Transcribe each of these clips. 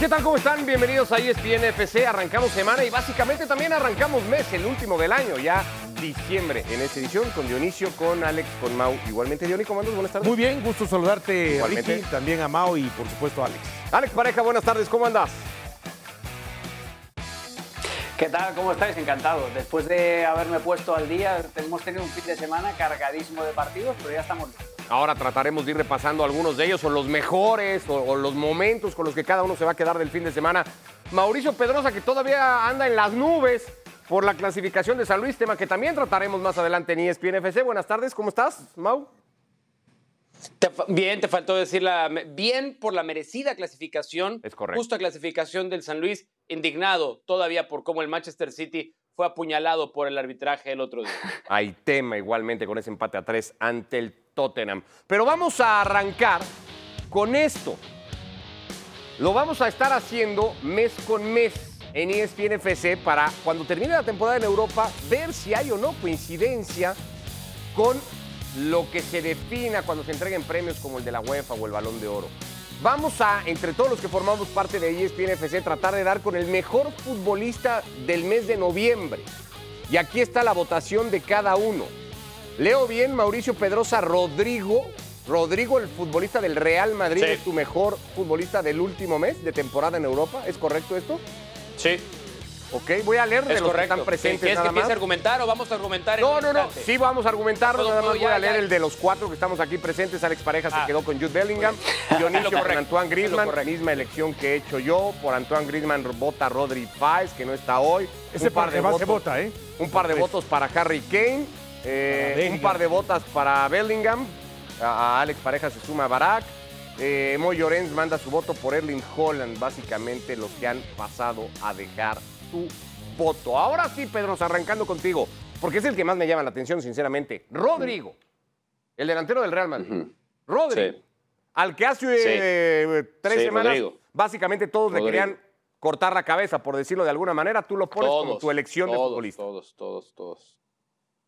¿Qué tal? ¿Cómo están? Bienvenidos a ESPN FC. Arrancamos semana y básicamente también arrancamos mes, el último del año, ya diciembre, en esta edición con Dionisio, con Alex, con Mau. Igualmente, Dionisio, ¿cómo andas? Buenas tardes. Muy bien, gusto saludarte, Igualmente. Ricky, también a Mao y por supuesto a Alex. Alex Pareja, buenas tardes, ¿cómo andas? ¿Qué tal? ¿Cómo estáis? Encantado. Después de haberme puesto al día, hemos tenido un fin de semana cargadísimo de partidos, pero ya estamos listos. Ahora trataremos de ir repasando algunos de ellos, o los mejores, o, o los momentos con los que cada uno se va a quedar del fin de semana. Mauricio Pedrosa, que todavía anda en las nubes por la clasificación de San Luis, tema que también trataremos más adelante en ESPN FC. Buenas tardes, ¿cómo estás, Mau? Te bien, te faltó decir la bien por la merecida clasificación. Es correcto. Justa clasificación del San Luis, indignado todavía por cómo el Manchester City fue apuñalado por el arbitraje el otro día. Hay tema igualmente con ese empate a tres ante el Tottenham. Pero vamos a arrancar con esto. Lo vamos a estar haciendo mes con mes en ESPN FC para cuando termine la temporada en Europa ver si hay o no coincidencia con lo que se defina cuando se entreguen premios como el de la UEFA o el Balón de Oro. Vamos a, entre todos los que formamos parte de ESPN FC, tratar de dar con el mejor futbolista del mes de noviembre. Y aquí está la votación de cada uno. Leo bien, Mauricio Pedrosa Rodrigo. Rodrigo, el futbolista del Real Madrid, Sí. es tu mejor futbolista del último mes de temporada en Europa. ¿Es correcto esto? Sí, Ok, voy a leer de es los que correcto. están presentes ¿Quieres nada que empiece más. a argumentar o vamos a argumentar en No, no, no. instante? Sí, vamos a argumentarlo. Puedo- Nada más voy ya, a leer ya. el de los cuatro que estamos aquí presentes. Alex Pareja se Ah. quedó con Jude Bellingham. Dionisio con. Antoine Griezmann. Misma elección que he hecho yo. Por Antoine Griezmann vota Rodri Fáez, que no está hoy. Ese Un par de votos. vota, ¿eh? Un par de votos para Harry Kane. Eh, un Bellingham. par de votos para Bellingham. A, Alex Pareja se suma Barak. Eh, Moy Llorens manda su voto por Erling Holland. Básicamente los que han pasado a dejar su voto. Ahora sí, Pedro, arrancando contigo. Porque es el que más me llama la atención, sinceramente. Rodrigo, el delantero del Real Madrid. Rodrigo. Sí. Al que hace eh, tres Sí, semanas, Rodrigo. básicamente todos le querían cortar la cabeza, por decirlo de alguna manera. Tú lo pones como tu elección de futbolista. Todos, todos, todos.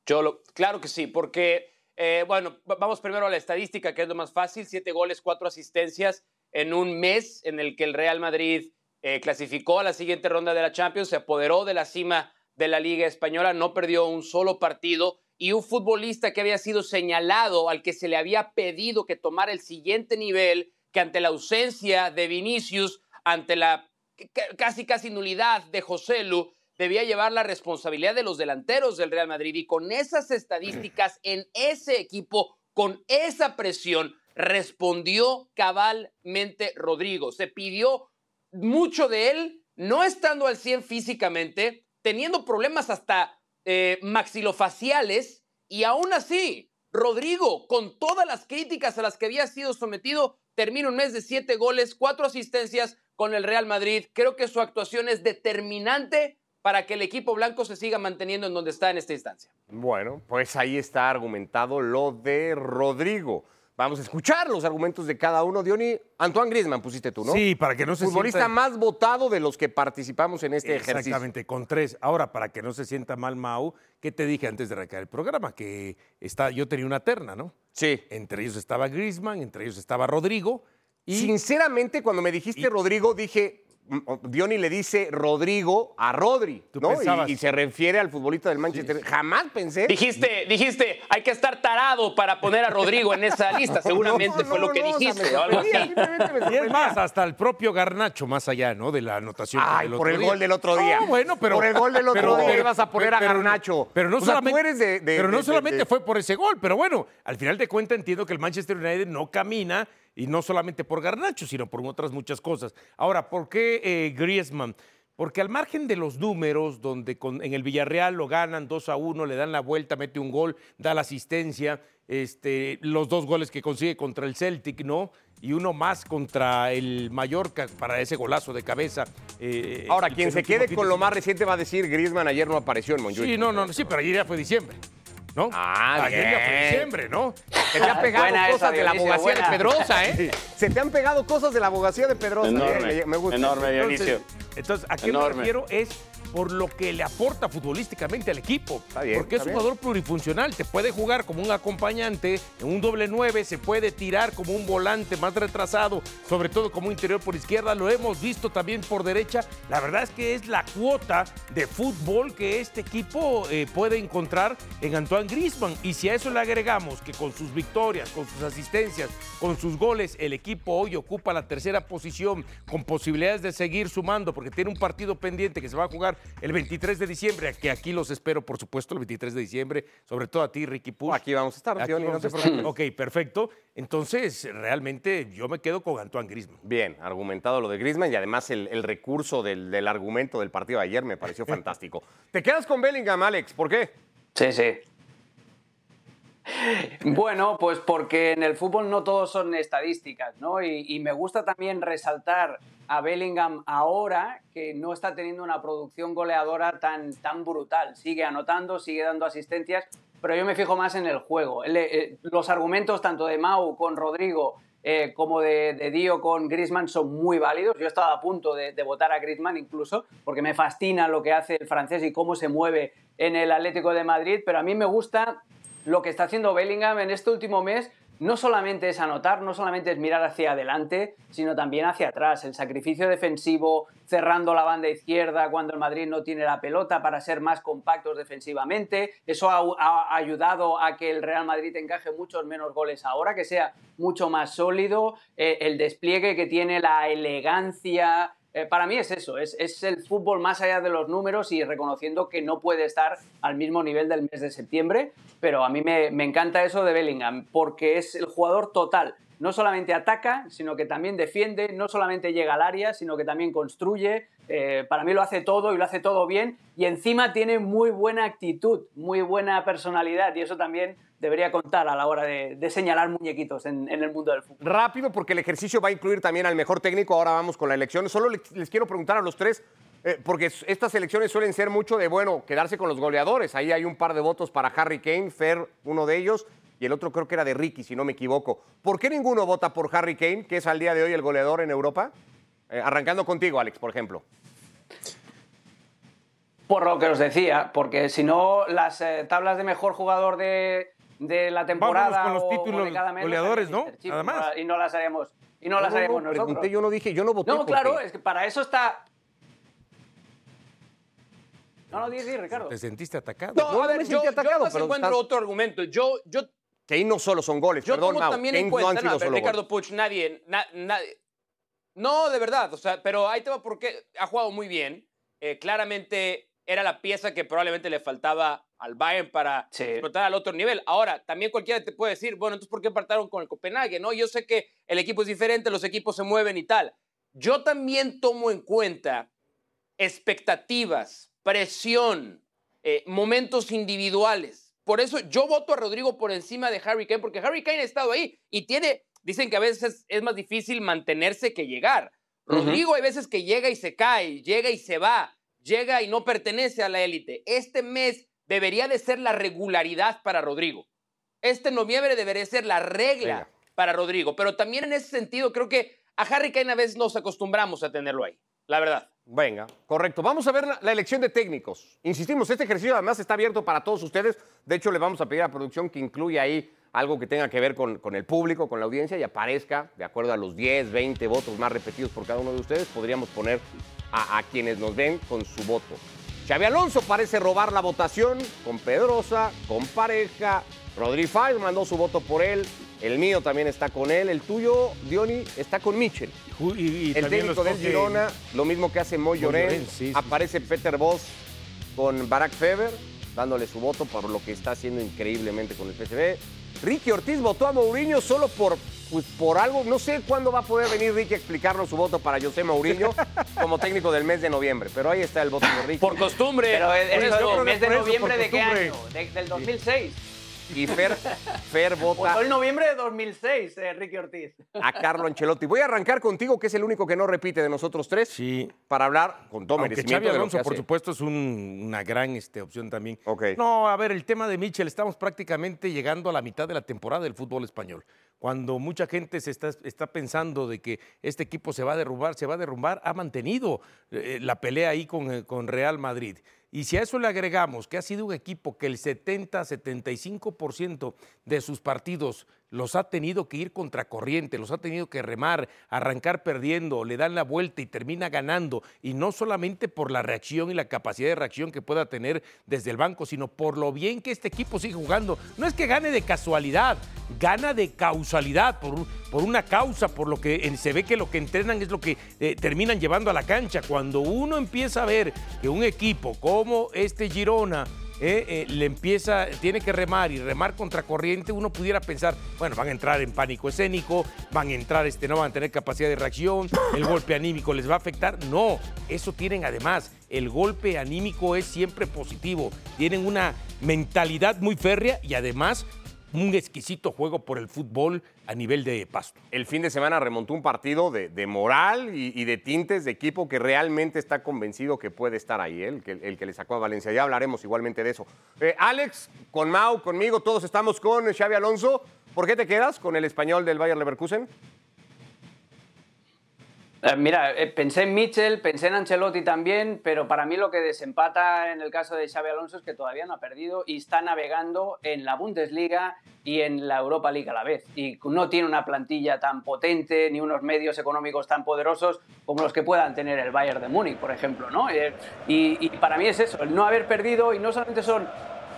Yo lo, claro que sí, porque, eh, bueno, va- vamos primero a la estadística, que es lo más fácil. Siete goles, cuatro asistencias en un mes en el que el Real Madrid eh, clasificó a la siguiente ronda de la Champions, se apoderó de la cima de la Liga Española, no perdió un solo partido y un futbolista que había sido señalado, al que se le había pedido que tomara el siguiente nivel, que ante la ausencia de Vinicius, ante la ca- casi casi nulidad de José Lu, debía llevar la responsabilidad de los delanteros del Real Madrid y con esas estadísticas en ese equipo, con esa presión, respondió cabalmente Rodrigo. Se pidió mucho de él, no estando al 100 físicamente, teniendo problemas hasta eh, maxilofaciales y aún así, Rodrigo, con todas las críticas a las que había sido sometido, termina un mes de siete goles, cuatro asistencias con el Real Madrid. Creo que su actuación es determinante para que el equipo blanco se siga manteniendo en donde está en esta instancia. Bueno, pues ahí está argumentado lo de Rodrigo. Vamos a escuchar los argumentos de cada uno. Diony, Antoine Griezmann pusiste tú, ¿no? Sí, para que no se Futbolista sienta... más votado de los que participamos en este ejercicio. Exactamente, con tres. Ahora, para que no se sienta mal, Mau, ¿qué te dije antes de arrancar el programa? Que está, yo tenía una terna, ¿no? Sí. Entre ellos estaba Griezmann, entre ellos estaba Rodrigo. Y Sinceramente, cuando me dijiste y- Rodrigo, dije, Diony le dice Rodrigo a Rodri, Tú ¿no? pensabas. Y, y se refiere al futbolista del Manchester. Jamás pensé. Dijiste, dijiste, hay que estar tarado para poner a Rodrigo en esa lista. Seguramente No, fue no, lo que no, o sea, dijiste me sorprendía, Y es más, hasta el propio Garnacho, más allá, ¿no? De la anotación. Ay, del por el día. gol del otro día. No, bueno, pero. Por el gol del otro día ibas a poner a Garnacho. Pero no O sea, tú solamente. eres de- de- pero no de- solamente de- fue por ese gol, pero bueno, al final de cuentas entiendo que el Manchester United no camina y no solamente por Garnacho, sino por otras muchas cosas. Ahora, ¿por qué eh, Griezmann? Porque al margen de los números, donde con- en el Villarreal lo ganan 2 a 1, le dan la vuelta, mete un gol, da la asistencia, este, los dos goles que consigue contra el Celtic, ¿no? Y uno más contra el Mallorca para ese golazo de cabeza. eh, Ahora, quien se quede con lo más reciente va a decir Griezmann ayer no apareció en Montjuic. Sí, no, no, sí, pero ayer ya fue diciembre, ¿no? Ah, ayer ya fue bien. diciembre, ¿no? Se te han pegado Buena esa, cosas de la abogacía de. Pedrosa, ¿eh? Se te han pegado cosas de la abogacía de Pedrosa. Enorme, ¿eh? Me gusta. enorme, Entonces, Dionisio. entonces, ¿a qué Enorme. me refiero? Es por lo que le aporta futbolísticamente al equipo. Está bien, porque es un bien. jugador plurifuncional, te puede jugar como un acompañante en un doble nueve, se puede tirar como un volante más retrasado, sobre todo como interior por izquierda, lo hemos visto también por derecha. La verdad es que es la cuota de fútbol que este equipo eh, puede encontrar en Antoine Griezmann. Y si a eso le agregamos que con sus victorias, con sus asistencias, con sus goles, el equipo hoy ocupa la tercera posición con posibilidades de seguir sumando, porque tiene un partido pendiente que se va a jugar el 23 de diciembre, que aquí los espero, por supuesto, el 23 de diciembre, sobre todo a ti, Ricky Push. Aquí vamos a estar, Aquí Johnny, no vamos te estar. Ok, perfecto. Entonces, realmente yo me quedo con Antoine Griezmann. Bien, argumentado lo de Griezmann y además el, el recurso del, del argumento del partido de ayer me pareció fantástico. Te quedas con Bellingham, Alex, ¿por qué? Sí, sí. Bueno, pues porque en el fútbol no todos son estadísticas, ¿no? Y, me gusta también resaltar a Bellingham ahora que no está teniendo una producción goleadora tan, tan brutal. Sigue anotando, sigue dando asistencias, pero yo me fijo más en el juego. Eh, los argumentos tanto de Mau con Rodrigo eh, como de, de Dio con Griezmann son muy válidos. Yo estaba a punto de, de votar a Griezmann incluso, porque me fascina lo que hace el francés y cómo se mueve en el Atlético de Madrid, pero a mí me gusta lo que está haciendo Bellingham en este último mes no solamente es anotar, no solamente es mirar hacia adelante, sino también hacia atrás. El sacrificio defensivo, cerrando la banda izquierda cuando el Madrid no tiene la pelota para ser más compactos defensivamente. Eso ha, ayudado a que el Real Madrid encaje muchos menos goles ahora, que sea mucho más sólido. Eh, el despliegue que tiene, la elegancia, eh, para mí es eso, es, es el fútbol más allá de los números y reconociendo que no puede estar al mismo nivel del mes de septiembre, pero a mí me, me encanta eso de Bellingham, porque es el jugador total. No solamente ataca, sino que también defiende, no solamente llega al área, sino que también construye. Eh, para mí lo hace todo y lo hace todo bien. Y encima tiene muy buena actitud, muy buena personalidad. Y eso también debería contar a la hora de, señalar muñequitos en, el mundo del fútbol. Rápido, porque el ejercicio va a incluir también al mejor técnico. Ahora vamos con la elección. Solo les, quiero preguntar a los tres, eh, porque estas elecciones suelen ser mucho de, bueno, quedarse con los goleadores. Ahí hay un par de votos para Harry Kane, Fer, uno de ellos, y el otro creo que era de Ricky, si no me equivoco. ¿Por qué ninguno vota por Harry Kane, que es al día de hoy el goleador en Europa? Eh, arrancando contigo, Alex, por ejemplo. Por lo que os decía, porque si no, las eh, tablas de mejor jugador de, de la temporada con los o- o títulos de cada mes goleadores, ¿no? Mr. Chip, Nada más. Y no las haremos, y no las No, haremos no, nosotros. pregunté, yo no dije, yo no voté No, claro, es que para eso está. No, no, di, Ricardo. Te sentiste atacado. No, No, a ver, me yo, sentí yo atacado, además pero encuentro otro argumento. Yo, yo, Kane no solo son goles, yo perdón, tomo Mau, también en no han sido no, pero solo Ricardo. Puch, nadie, na- nadie. No, de verdad, o sea, pero ahí te va porque ha jugado muy bien. Eh, claramente era la pieza que probablemente le faltaba al Bayern para Sí. explotar al otro nivel. Ahora, también cualquiera te puede decir, bueno, entonces ¿por qué partaron con el Copenhague? No, yo sé que el equipo es diferente, los equipos se mueven y tal. Yo también tomo en cuenta expectativas, presión, eh, momentos individuales. Por eso yo voto a Rodrigo por encima de Harry Kane, porque Harry Kane ha estado ahí y tiene, dicen que a veces es más difícil mantenerse que llegar. Rodrigo hay veces que llega y se cae, llega y se va, llega y no pertenece a la élite. Este mes debería de ser la regularidad para Rodrigo. Este noviembre debería ser la regla Venga. para Rodrigo. Pero también en ese sentido creo que a Harry Kane a veces nos acostumbramos a tenerlo ahí, la verdad. Venga, correcto. Vamos a ver la, elección de técnicos. Insistimos, este ejercicio además está abierto para todos ustedes. De hecho, le vamos a pedir a producción que incluya ahí algo que tenga que ver con, el público, con la audiencia y aparezca, de acuerdo a los 10, 20 votos más repetidos por cada uno de ustedes, podríamos poner a, a quienes nos ven con su voto. Xavi Alonso parece robar la votación con Pedrosa, con Pareja. Rodri Fáez mandó su voto por él. El mío también está con él. El tuyo, Diony, está con Y, y El técnico del Girona, lo mismo que hace Moy Llorén. Llorén, sí, sí, Aparece Peter Voss con Barack Feber, dándole su voto por lo que está haciendo increíblemente con el PSV. Ricky Ortiz votó a Mourinho solo por, pues, por algo. No sé cuándo va a poder venir Ricky a explicarnos su voto para José Mourinho como técnico del mes de noviembre. Pero ahí está el voto de Ricky. Por costumbre. Pero es, eso- ¿el creo que mes de noviembre de qué año? De- del 2006. Y Fer, Fer vota Votó en noviembre de 2006, eh, Ricky Ortiz. a Carlo Ancelotti. Voy a arrancar contigo, que es el único que no repite de nosotros tres, Sí. para hablar con todo Aunque merecimiento Xavi de lo Alonso, por supuesto, es un- una gran este, opción también. Ok. No, a ver, el tema de Mitchell, estamos prácticamente llegando a la mitad de la temporada del fútbol español. Cuando mucha gente se está, está pensando de que este equipo se va a derrumbar, se va a derrumbar, ha mantenido eh, la pelea ahí con, eh, con Real Madrid. Y si a eso le agregamos que ha sido un equipo que el 70-75% de sus partidos los ha tenido que ir contracorriente, los ha tenido que remar, arrancar perdiendo, le dan la vuelta y termina ganando. Y no solamente por la reacción y la capacidad de reacción que pueda tener desde el banco, sino por lo bien que este equipo sigue jugando. No es que gane de casualidad, gana de causalidad, por, por una causa, por lo que se ve que lo que entrenan es lo que eh, terminan llevando a la cancha. Cuando uno empieza a ver que un equipo como este Girona, eh, eh, le empieza, tiene que remar y remar contra corriente, uno pudiera pensar, bueno, van a entrar en pánico escénico, van a entrar, este, no van a tener capacidad de reacción, el golpe anímico les va a afectar. No, eso tienen además, el golpe anímico es siempre positivo, tienen una mentalidad muy férrea y además un exquisito juego por el fútbol a nivel de pasto. El fin de semana remontó un partido de, moral y, de tintes de equipo que realmente está convencido que puede estar ahí, ¿eh? el, que, le sacó a Valencia. Ya hablaremos igualmente de eso. Eh, Alex, con Mau, conmigo, todos estamos con Xavi Alonso. ¿Por qué te quedas con el español del Bayer Leverkusen? Eh, Mira, eh, pensé en Mitchell, pensé en Ancelotti también, pero para mí lo que desempata en el caso de Xavi Alonso es que todavía no ha perdido y está navegando en la Bundesliga y en la Europa League a la vez. Y no tiene una plantilla tan potente ni unos medios económicos tan poderosos como los que puedan tener el Bayern de Múnich, por ejemplo. ¿no? Eh, Y, y para mí es eso, el no haber perdido y no solamente son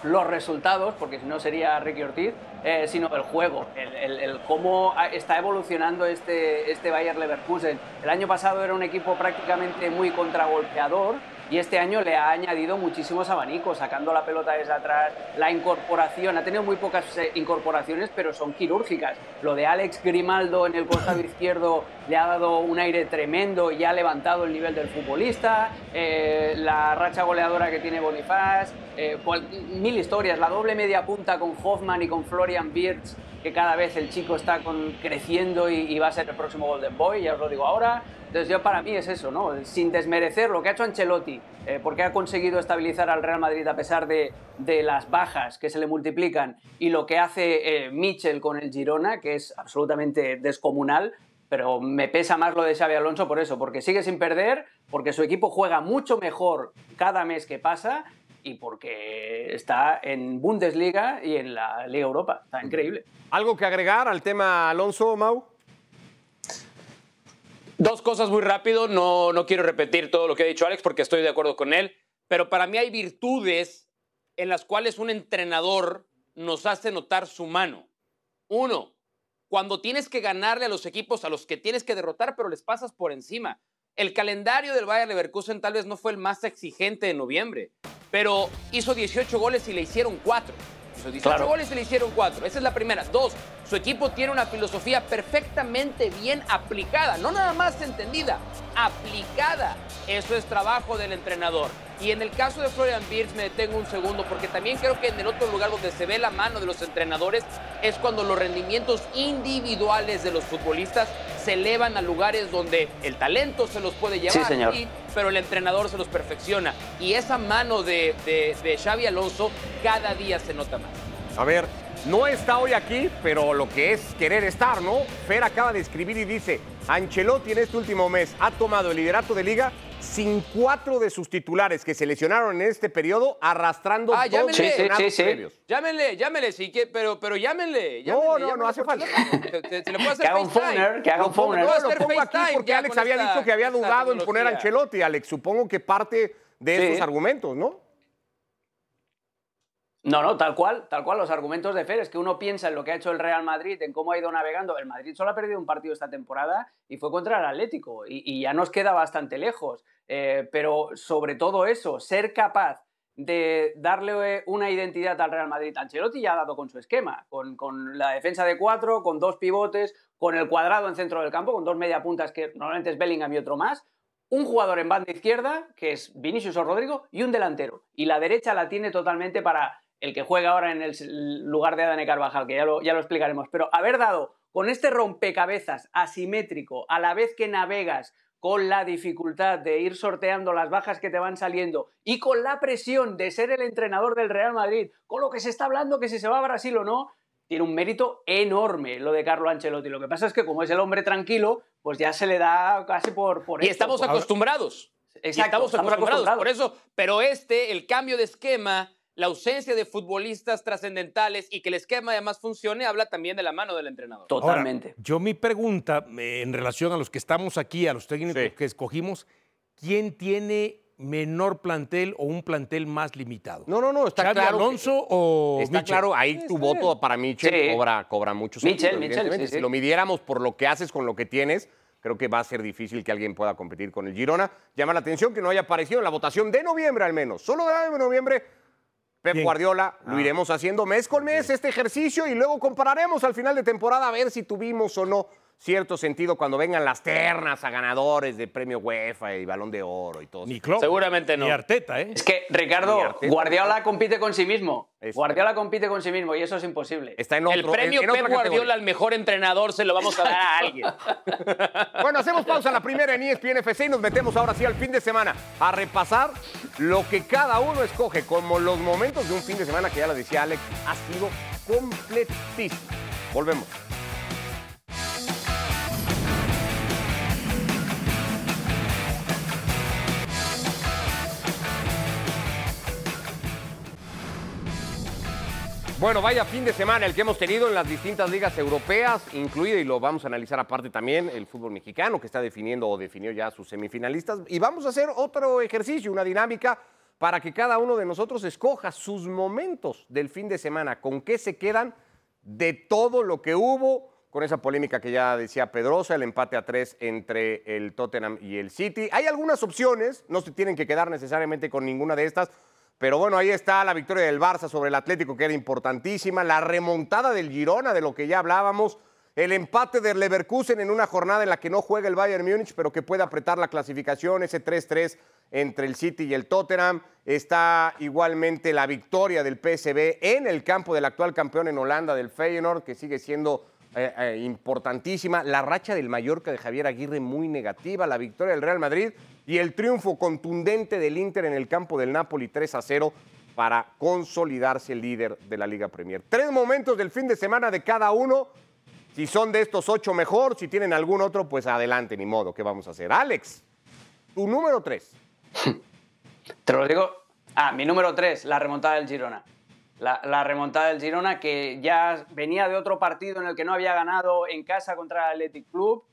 los resultados, porque si no sería Ricky Ortiz, eh, sino el juego, el, el- cómo está evolucionando este, este Bayer Leverkusen. El año pasado era un equipo prácticamente muy contragolpeador y este año le ha añadido muchísimos abanicos, sacando la pelota desde atrás, la incorporación, ha tenido muy pocas eh, incorporaciones, pero son quirúrgicas. Lo de Alex Grimaldo en el costado izquierdo le ha dado un aire tremendo y ha levantado el nivel del futbolista, eh, la racha goleadora que tiene Bonifaz, eh, mil historias, la doble media punta con Hoffman y con Florian Wirtz, que cada vez el chico está con- creciendo y, y va a ser el próximo Golden Boy, ya os lo digo ahora. Entonces yo para mí es eso, ¿no? Sin desmerecer lo que ha hecho Ancelotti, eh, porque ha conseguido estabilizar al Real Madrid a pesar de, de las bajas que se le multiplican y lo que hace eh, Mitchell con el Girona, que es absolutamente descomunal, pero me pesa más lo de Xavi Alonso por eso, porque sigue sin perder, porque su equipo juega mucho mejor cada mes que pasa y porque está en Bundesliga y en la Liga Europa. Está increíble. ¿Algo que agregar al tema Alonso, Mau? Dos cosas muy rápido, no, no quiero repetir todo lo que ha dicho Alex porque estoy de acuerdo con él, pero para mí hay virtudes en las cuales un entrenador nos hace notar su mano. Uno, cuando tienes que ganarle a los equipos a los que tienes que derrotar, pero les pasas por encima. El calendario del Bayer Leverkusen tal vez no fue el más exigente de noviembre, pero hizo 18 goles y le hicieron 4. Hizo 18 Claro. goles y le hicieron 4. Esa es la primera. Dos, su equipo tiene una filosofía perfectamente bien aplicada, no nada más entendida, aplicada. Eso es trabajo del entrenador. Y en el caso de Florian Wirtz me detengo un segundo porque también creo que en el otro lugar donde se ve la mano de los entrenadores es cuando los rendimientos individuales de los futbolistas se elevan a lugares donde el talento se los puede llevar, Sí, señor. pero el entrenador se los perfecciona. Y esa mano de, de, de Xavi Alonso cada día se nota más. A ver, no está hoy aquí, pero lo que es querer estar, ¿no? Fer acaba de escribir y dice, Ancelotti en este último mes ha tomado el liderato de liga sin cuatro de sus titulares que se lesionaron en este periodo, arrastrando Ah, dos llámenle. Sí, previos. Llámenle, llámenle, sí, que, pero, pero llámenle. No, llámenle, no, llámenle no hace falta. teléfono. Se, se- se le puede hacer Que haga un FaceTime. phoner, que haga un phoner. no, lo hacer pongo aquí porque Alex había esta- dicho que había dudado en poner a. Ancelotti, Alex. Supongo que parte de Sí. esos argumentos, ¿no? No, no, tal cual, tal cual. Los argumentos de Fer es que uno piensa en lo que ha hecho el Real Madrid, en cómo ha ido navegando. El Madrid solo ha perdido un partido esta temporada y fue contra el Atlético y, ya nos queda bastante lejos. Eh, pero sobre todo eso, ser capaz de darle una identidad al Real Madrid. Ancelotti ya ha dado con su esquema, con, con la defensa de cuatro, con dos pivotes, con el cuadrado en centro del campo, con dos mediapuntas que normalmente es Bellingham y otro más, un jugador en banda izquierda, que es Vinicius o Rodrigo, y un delantero. Y la derecha la tiene totalmente para el que juega ahora en el lugar de Adane Carvajal, que ya lo, ya lo explicaremos, pero haber dado con este rompecabezas asimétrico, a la vez que navegas con la dificultad de ir sorteando las bajas que te van saliendo y con la presión de ser el entrenador del Real Madrid, con lo que se está hablando que si se va a Brasil o no, tiene un mérito enorme lo de Carlo Ancelotti. Lo que pasa es que como es el hombre tranquilo, pues ya se le da casi por... por y estamos acostumbrados. Exacto, estamos, acostumbrados, por eso. Pero este, el cambio de esquema, la ausencia de futbolistas trascendentales y que el esquema además funcione, habla también de la mano del entrenador. Totalmente. yo mi pregunta eh, en relación a los que estamos aquí, a los técnicos que escogimos, ¿quién tiene menor plantel o un plantel más limitado? No, no, no, está claro. Alonso o Está claro, ahí tu voto para Michel cobra, cobra mucho Michel, Michel, Si lo midiéramos por lo que haces con lo que tienes, creo que va a ser difícil que alguien pueda competir con el Girona. Llama la atención que no haya aparecido en la votación de noviembre al menos. Solo de noviembre Pep Guardiola, lo ah. iremos haciendo mes con mes este ejercicio y luego compararemos al final de temporada a ver si tuvimos o no cierto sentido cuando vengan las ternas a ganadores de premio UEFA y balón de oro y todo. Ni Seguramente no. Ni Arteta, ¿eh? Es que, Ricardo, Guardiola compite con sí mismo. Guardiola compite con sí mismo y eso es imposible. Está en El premio Pep Guardiola al mejor entrenador se lo vamos a dar a alguien. bueno, hacemos pausa la primera en ESPN FC y nos metemos ahora sí al fin de semana a repasar lo que cada uno escoge como los momentos de un fin de semana que ya lo decía Alex, ha sido completísimo. Volvemos. Bueno, vaya fin de semana el que hemos tenido en las distintas ligas europeas, incluido, y lo vamos a analizar aparte también, el fútbol mexicano, que está definiendo o definió ya sus semifinalistas. Y vamos a hacer otro ejercicio, una dinámica para que cada uno de nosotros escoja sus momentos del fin de semana, con qué se quedan de todo lo que hubo, con esa polémica que ya decía Pedrosa, el empate a tres entre el Tottenham y el City. Hay algunas opciones, no se tienen que quedar necesariamente con ninguna de estas. Pero bueno, ahí está la victoria del Barça sobre el Atlético, que era importantísima. La remontada del Girona, de lo que ya hablábamos. El empate del Leverkusen en una jornada en la que no juega el Bayern Múnich, pero que puede apretar la clasificación, ese 3-3 entre el City y el Tottenham. Está igualmente la victoria del PSV en el campo del actual campeón en Holanda, del Feyenoord, que sigue siendo eh, eh, importantísima. La racha del Mallorca de Javier Aguirre muy negativa. La victoria del Real Madrid y el triunfo contundente del Inter en el campo del Napoli 3 a 0 para consolidarse el líder de la Liga Premier. Tres momentos del fin de semana de cada uno. Si son de estos ocho mejor, si tienen algún otro, pues adelante, ni modo, ¿qué vamos a hacer? Alex, tu número tres. Te lo digo. Ah, mi número tres, la remontada del Girona. La, remontada del Girona que ya venía de otro partido en el que no había ganado en casa contra el Athletic Club,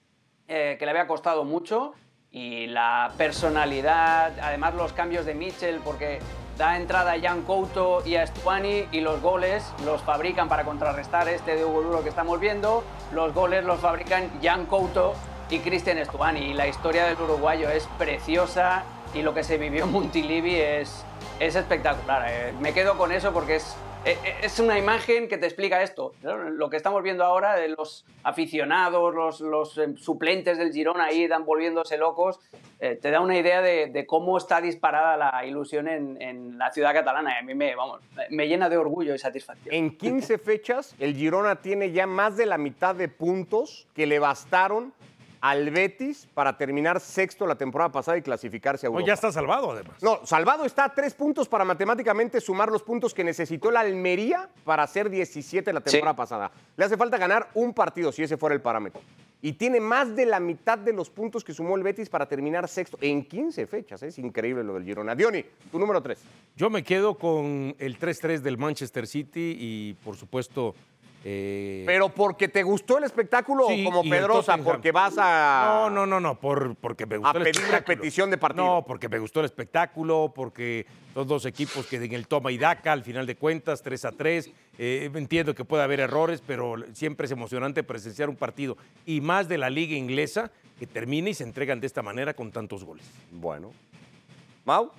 eh, que le había costado mucho y la personalidad, además los cambios de Mitchell, porque da entrada a Jan Couto y a Stuani y los goles los fabrican para contrarrestar este de Hugo Duro que estamos viendo, los goles los fabrican Jan Couto y Cristian Stuani y la historia del uruguayo es preciosa y lo que se vivió en Montilivi es, es espectacular. Eh. Me quedo con eso porque es eh, eh, es una imagen que te explica esto. Lo que estamos viendo ahora de los aficionados, los, eh, suplentes del Girona ahí dan volviéndose locos, te da una idea de, cómo está disparada la ilusión en, la ciudad catalana. A mí me, vamos, me llena de orgullo y satisfacción. En 15 fechas, el Girona tiene ya más de la mitad de puntos que le bastaron al Betis para terminar sexto la temporada pasada y clasificarse a Europa. ya está salvado, además. No, salvado está a tres puntos para matemáticamente sumar los puntos que necesitó la Almería para hacer 17 la temporada pasada. Le hace falta ganar un partido, si ese fuera el parámetro. Y tiene más de la mitad de los puntos que sumó el Betis para terminar sexto en 15 fechas. Es increíble lo del Girona. Diony, tu número 3. Yo me quedo con el 3-3 del Manchester City y, por supuesto, eh, Pero porque te gustó el espectáculo o como Pedrosa, porque vas a. No, no, no, no, por, porque me gustó a pedir repetición de partido. No, porque me gustó el espectáculo, porque los dos equipos que en el toma y daca, al final de cuentas, 3 a 3. Eh, entiendo que puede haber errores, pero siempre es emocionante presenciar un partido y más de la liga inglesa que termine y se entregan de esta manera con tantos goles. Bueno. Mau.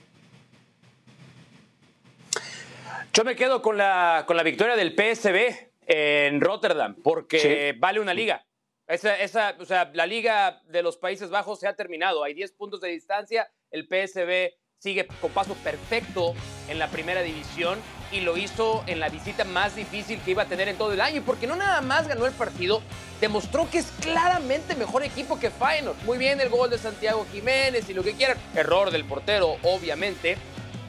Yo me quedo con la, con la victoria del PSB en Rotterdam, porque vale una liga. Esa, esa, o sea, la liga de los Países Bajos se ha terminado. Hay 10 puntos de distancia. El PSB sigue con paso perfecto en la primera división y lo hizo en la visita más difícil que iba a tener en todo el año, porque no nada más ganó el partido, demostró que es claramente mejor equipo que Feyenoord. Muy bien el gol de Santiago Jiménez y lo que quieran, error del portero, obviamente,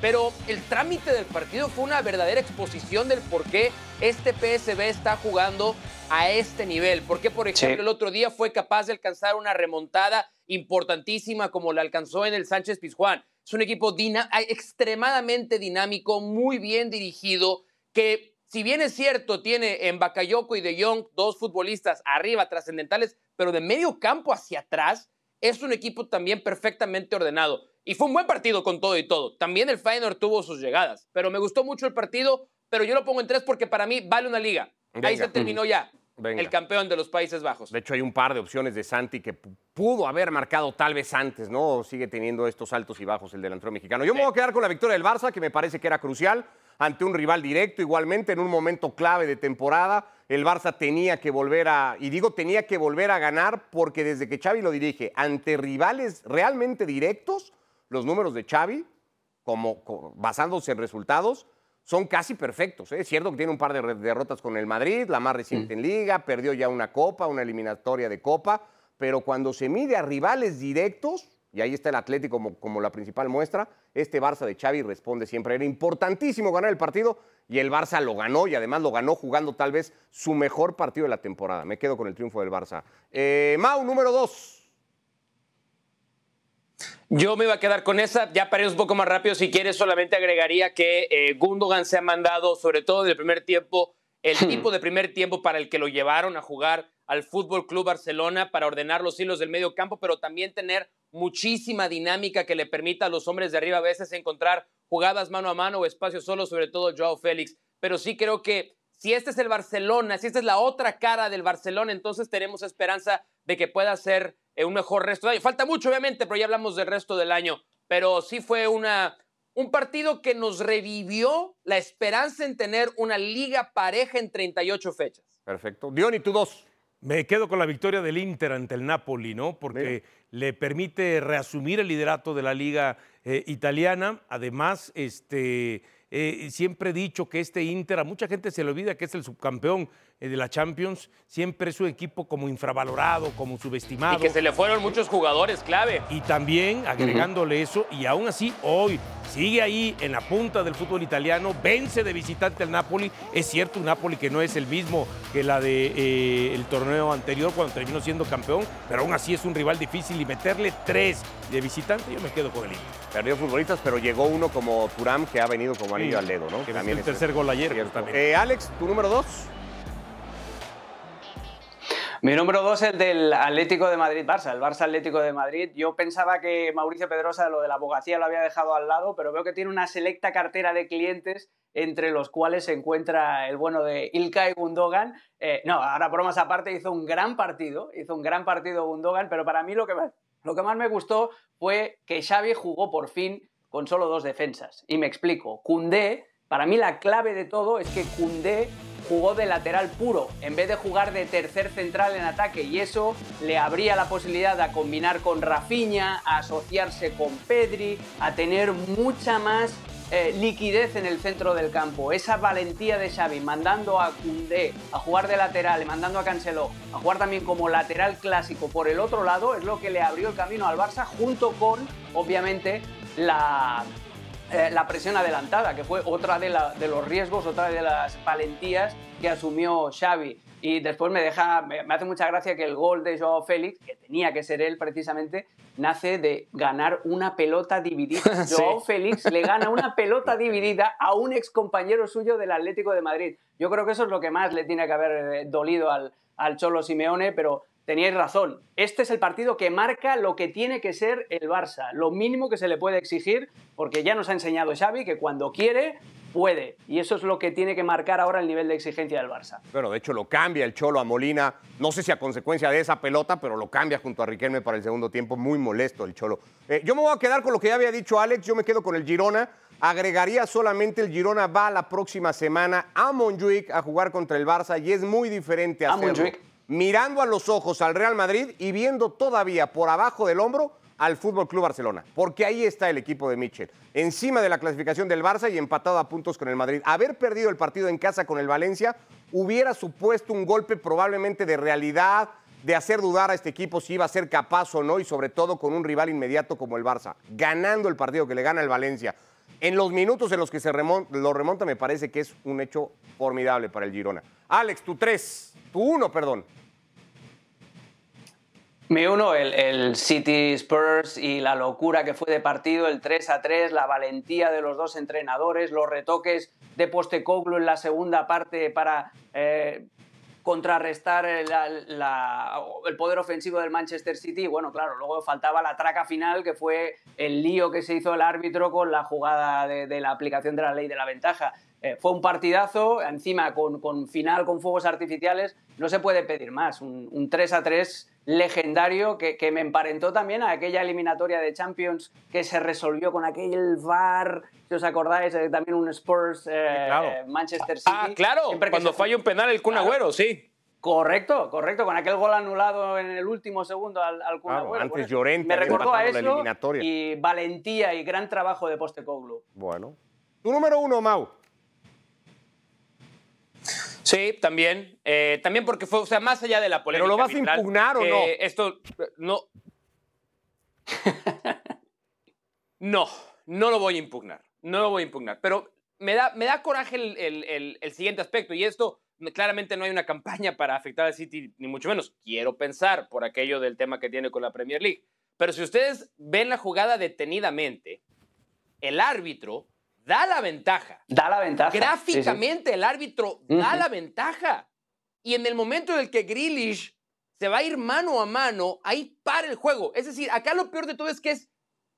pero el trámite del partido fue una verdadera exposición del por qué este PSB está jugando a este nivel. Porque, por ejemplo, el otro día fue capaz de alcanzar una remontada importantísima como la alcanzó en el Sánchez Pizjuán. Es un equipo extremadamente dinámico, muy bien dirigido, que si bien es cierto, tiene en Bakayoko y De Jong dos futbolistas arriba trascendentales, pero de medio campo hacia atrás, es un equipo también perfectamente ordenado. Y fue un buen partido con todo y todo. También el Feyenoord tuvo sus llegadas, pero me gustó mucho el partido, pero yo lo pongo en tres porque para mí vale una liga. Ahí se terminó ya. el campeón de los Países Bajos. De hecho, hay un par de opciones de Santi que pudo haber marcado tal vez antes, ¿no? Sigue teniendo estos altos y bajos el delantero mexicano. Yo me voy a quedar con la victoria del Barça, que me parece que era crucial, ante un rival directo, igualmente en un momento clave de temporada. El Barça tenía que volver a, y digo tenía que volver a ganar porque desde que Xavi lo dirige, ante rivales realmente directos, los números de Xavi, como, basándose en resultados, son casi perfectos. ¿eh? Es cierto que tiene un par de derrotas con el Madrid, la más reciente mm. en Liga, perdió ya una Copa, una eliminatoria de Copa, pero cuando se mide a rivales directos, y ahí está el Atlético como, como, la principal muestra, este Barça de Xavi responde siempre. Era importantísimo ganar el partido y el Barça lo ganó y además lo ganó jugando tal vez su mejor partido de la temporada. Me quedo con el triunfo del Barça. Eh, Mau, número dos. Yo me iba a quedar con esa, ya para ir un poco más rápido, si quieres solamente agregaría que eh, Gundogan se ha mandado, sobre todo en el primer tiempo, el hmm. tipo de primer tiempo para el que lo llevaron a jugar al Fútbol Club Barcelona para ordenar los hilos del medio campo, pero también tener muchísima dinámica que le permita a los hombres de arriba a veces encontrar jugadas mano a mano o espacio solo, sobre todo Joao Félix. Pero sí creo que si este es el Barcelona, si esta es la otra cara del Barcelona, entonces tenemos esperanza de que pueda ser un mejor resto de año. Falta mucho, obviamente, pero ya hablamos del resto del año. Pero sí fue una, un partido que nos revivió la esperanza en tener una liga pareja en 38 fechas. Perfecto. Dion, ¿y tú dos? Me quedo con la victoria del Inter ante el Napoli, ¿no? Porque le permite reasumir el liderato de la liga eh, italiana. Además, este, eh, siempre he dicho que este Inter, a mucha gente se le olvida que es el subcampeón eh, de la Champions, siempre es un equipo como infravalorado, como subestimado. Y que se le fueron muchos jugadores clave. Y también agregándole eso, y aún así hoy sigue ahí en la punta del fútbol italiano, vence de visitante al Napoli. Es cierto, un Napoli que no es el mismo que la del de, eh, torneo anterior cuando terminó siendo campeón, pero aún así es un rival difícil y meterle tres de visitante, yo me quedo con el Inter. Perdió futbolistas, pero llegó uno como Turam que ha venido como anillo al dedo, ¿no? Que también el tercer gol ayer. Eh, Alex, tu número dos. Mi número dos es el del Atlético de Madrid-Barça, el Barça Atlético de Madrid. Yo pensaba que Mauricio Pedrosa lo de la abogacía lo había dejado al lado, pero veo que tiene una selecta cartera de clientes entre los cuales se encuentra el bueno de Ilkay Gundogan. Eh, no, ahora bromas aparte, hizo un gran partido, hizo un gran partido Gundogan, pero para mí lo que, más, lo que más me gustó fue que Xavi jugó por fin con solo dos defensas. Y me explico, Cundé, para mí la clave de todo es que Cundé jugó de lateral puro en vez de jugar de tercer central en ataque y eso le abría la posibilidad de combinar con Rafinha, a asociarse con Pedri, a tener mucha más eh, liquidez en el centro del campo. Esa valentía de Xavi mandando a Koundé a jugar de lateral mandando a Cancelo a jugar también como lateral clásico por el otro lado es lo que le abrió el camino al Barça junto con, obviamente, la eh, la presión adelantada, que fue otra de, los riesgos, otra de las valentías que asumió Xavi. Y después me deja, me, hace mucha gracia que el gol de Joao Félix, que tenía que ser él precisamente, nace de ganar una pelota dividida. Joao Félix le gana una pelota dividida a un ex compañero suyo del Atlético de Madrid. Yo creo que eso es lo que más le tiene que haber eh, dolido al, al Cholo Simeone, pero teníais razón. Este es el partido que marca lo que tiene que ser el Barça, lo mínimo que se le puede exigir, porque ya nos ha enseñado Xavi que cuando quiere, puede. Y eso es lo que tiene que marcar ahora el nivel de exigencia del Barça. Bueno, de hecho lo cambia el Cholo a Molina, no sé si a consecuencia de esa pelota, pero lo cambia junto a Riquelme para el segundo tiempo, muy molesto el Cholo. Eh, yo me voy a quedar con lo que ya había dicho Alex, yo me quedo con el Girona. Agregaría solamente el Girona va la próxima semana a Montjuic a jugar contra el Barça y es muy diferente a Montjuic mirando a los ojos al Real Madrid y viendo todavía por abajo del hombro al Fútbol Club Barcelona, porque ahí está el equipo de Michel, encima de la clasificación del Barça y empatado a puntos con el Madrid. Haber perdido el partido en casa con el Valencia hubiera supuesto un golpe probablemente de realidad, de hacer dudar a este equipo si iba a ser capaz o no, y sobre todo con un rival inmediato como el Barça, ganando el partido que le gana el Valencia. En los minutos en los que se lo remonta, me parece que es un hecho formidable para el Girona. Alex, tu tres, tu uno, perdón. Me uno, el, City Spurs y la locura que fue de partido, el 3 a 3, la valentía de los dos entrenadores, los retoques de Postecoglou en la segunda parte para eh, contrarrestar el, poder ofensivo del Manchester City. Bueno, claro, luego faltaba la traca final, que fue el lío que se hizo el árbitro con la jugada de, la aplicación de la ley de la ventaja. Eh, fue un partidazo, encima con, final con fuegos artificiales, no se puede pedir más. Un, 3 a 3 legendario que, me emparentó también a aquella eliminatoria de Champions que se resolvió con aquel VAR, si os acordáis, eh, también un Spurs eh, eh, Manchester City. Ah, claro, cuando falla un penal el Kun Agüero, sí. Correcto, correcto, con aquel gol anulado en el último segundo al, al Kun Agüero. Antes Llorente me recordó a eso y valentía y gran trabajo de Postecoglou. Bueno. Tu número uno, Mau. Sí, también. Eh, también porque fue, o sea, más allá de la polémica. ¿Pero lo vas a impugnar o no? Esto, no. no, no lo voy a impugnar. No lo voy a impugnar. Pero me da, me da coraje el, el, siguiente aspecto. Y esto, claramente no hay una campaña para afectar al City, ni mucho menos. Quiero pensar por aquello del tema que tiene con la Premier League. Pero si ustedes ven la jugada detenidamente, el árbitro da la ventaja. Da la ventaja. Gráficamente el árbitro da la ventaja. Y en el momento en el que Grealish se va a ir mano a mano, ahí para el juego. Es decir, acá lo peor de todo es que es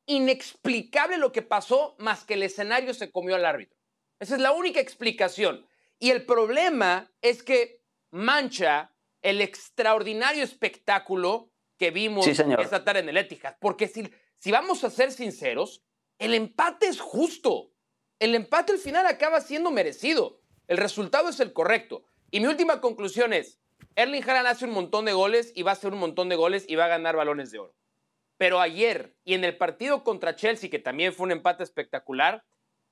inexplicable lo que pasó más que el escenario se comió al árbitro. Esa es la única explicación. Y el problema es que mancha el extraordinario espectáculo que vimos esta tarde en el Etihad. Porque si, si vamos a ser sinceros, el empate es justo el empate al final acaba siendo merecido. El resultado es el correcto. Y mi última conclusión es, Erling Haaland hace un montón de goles y va a hacer un montón de goles y va a ganar balones de oro. Pero ayer y en el partido contra Chelsea, que también fue un empate espectacular,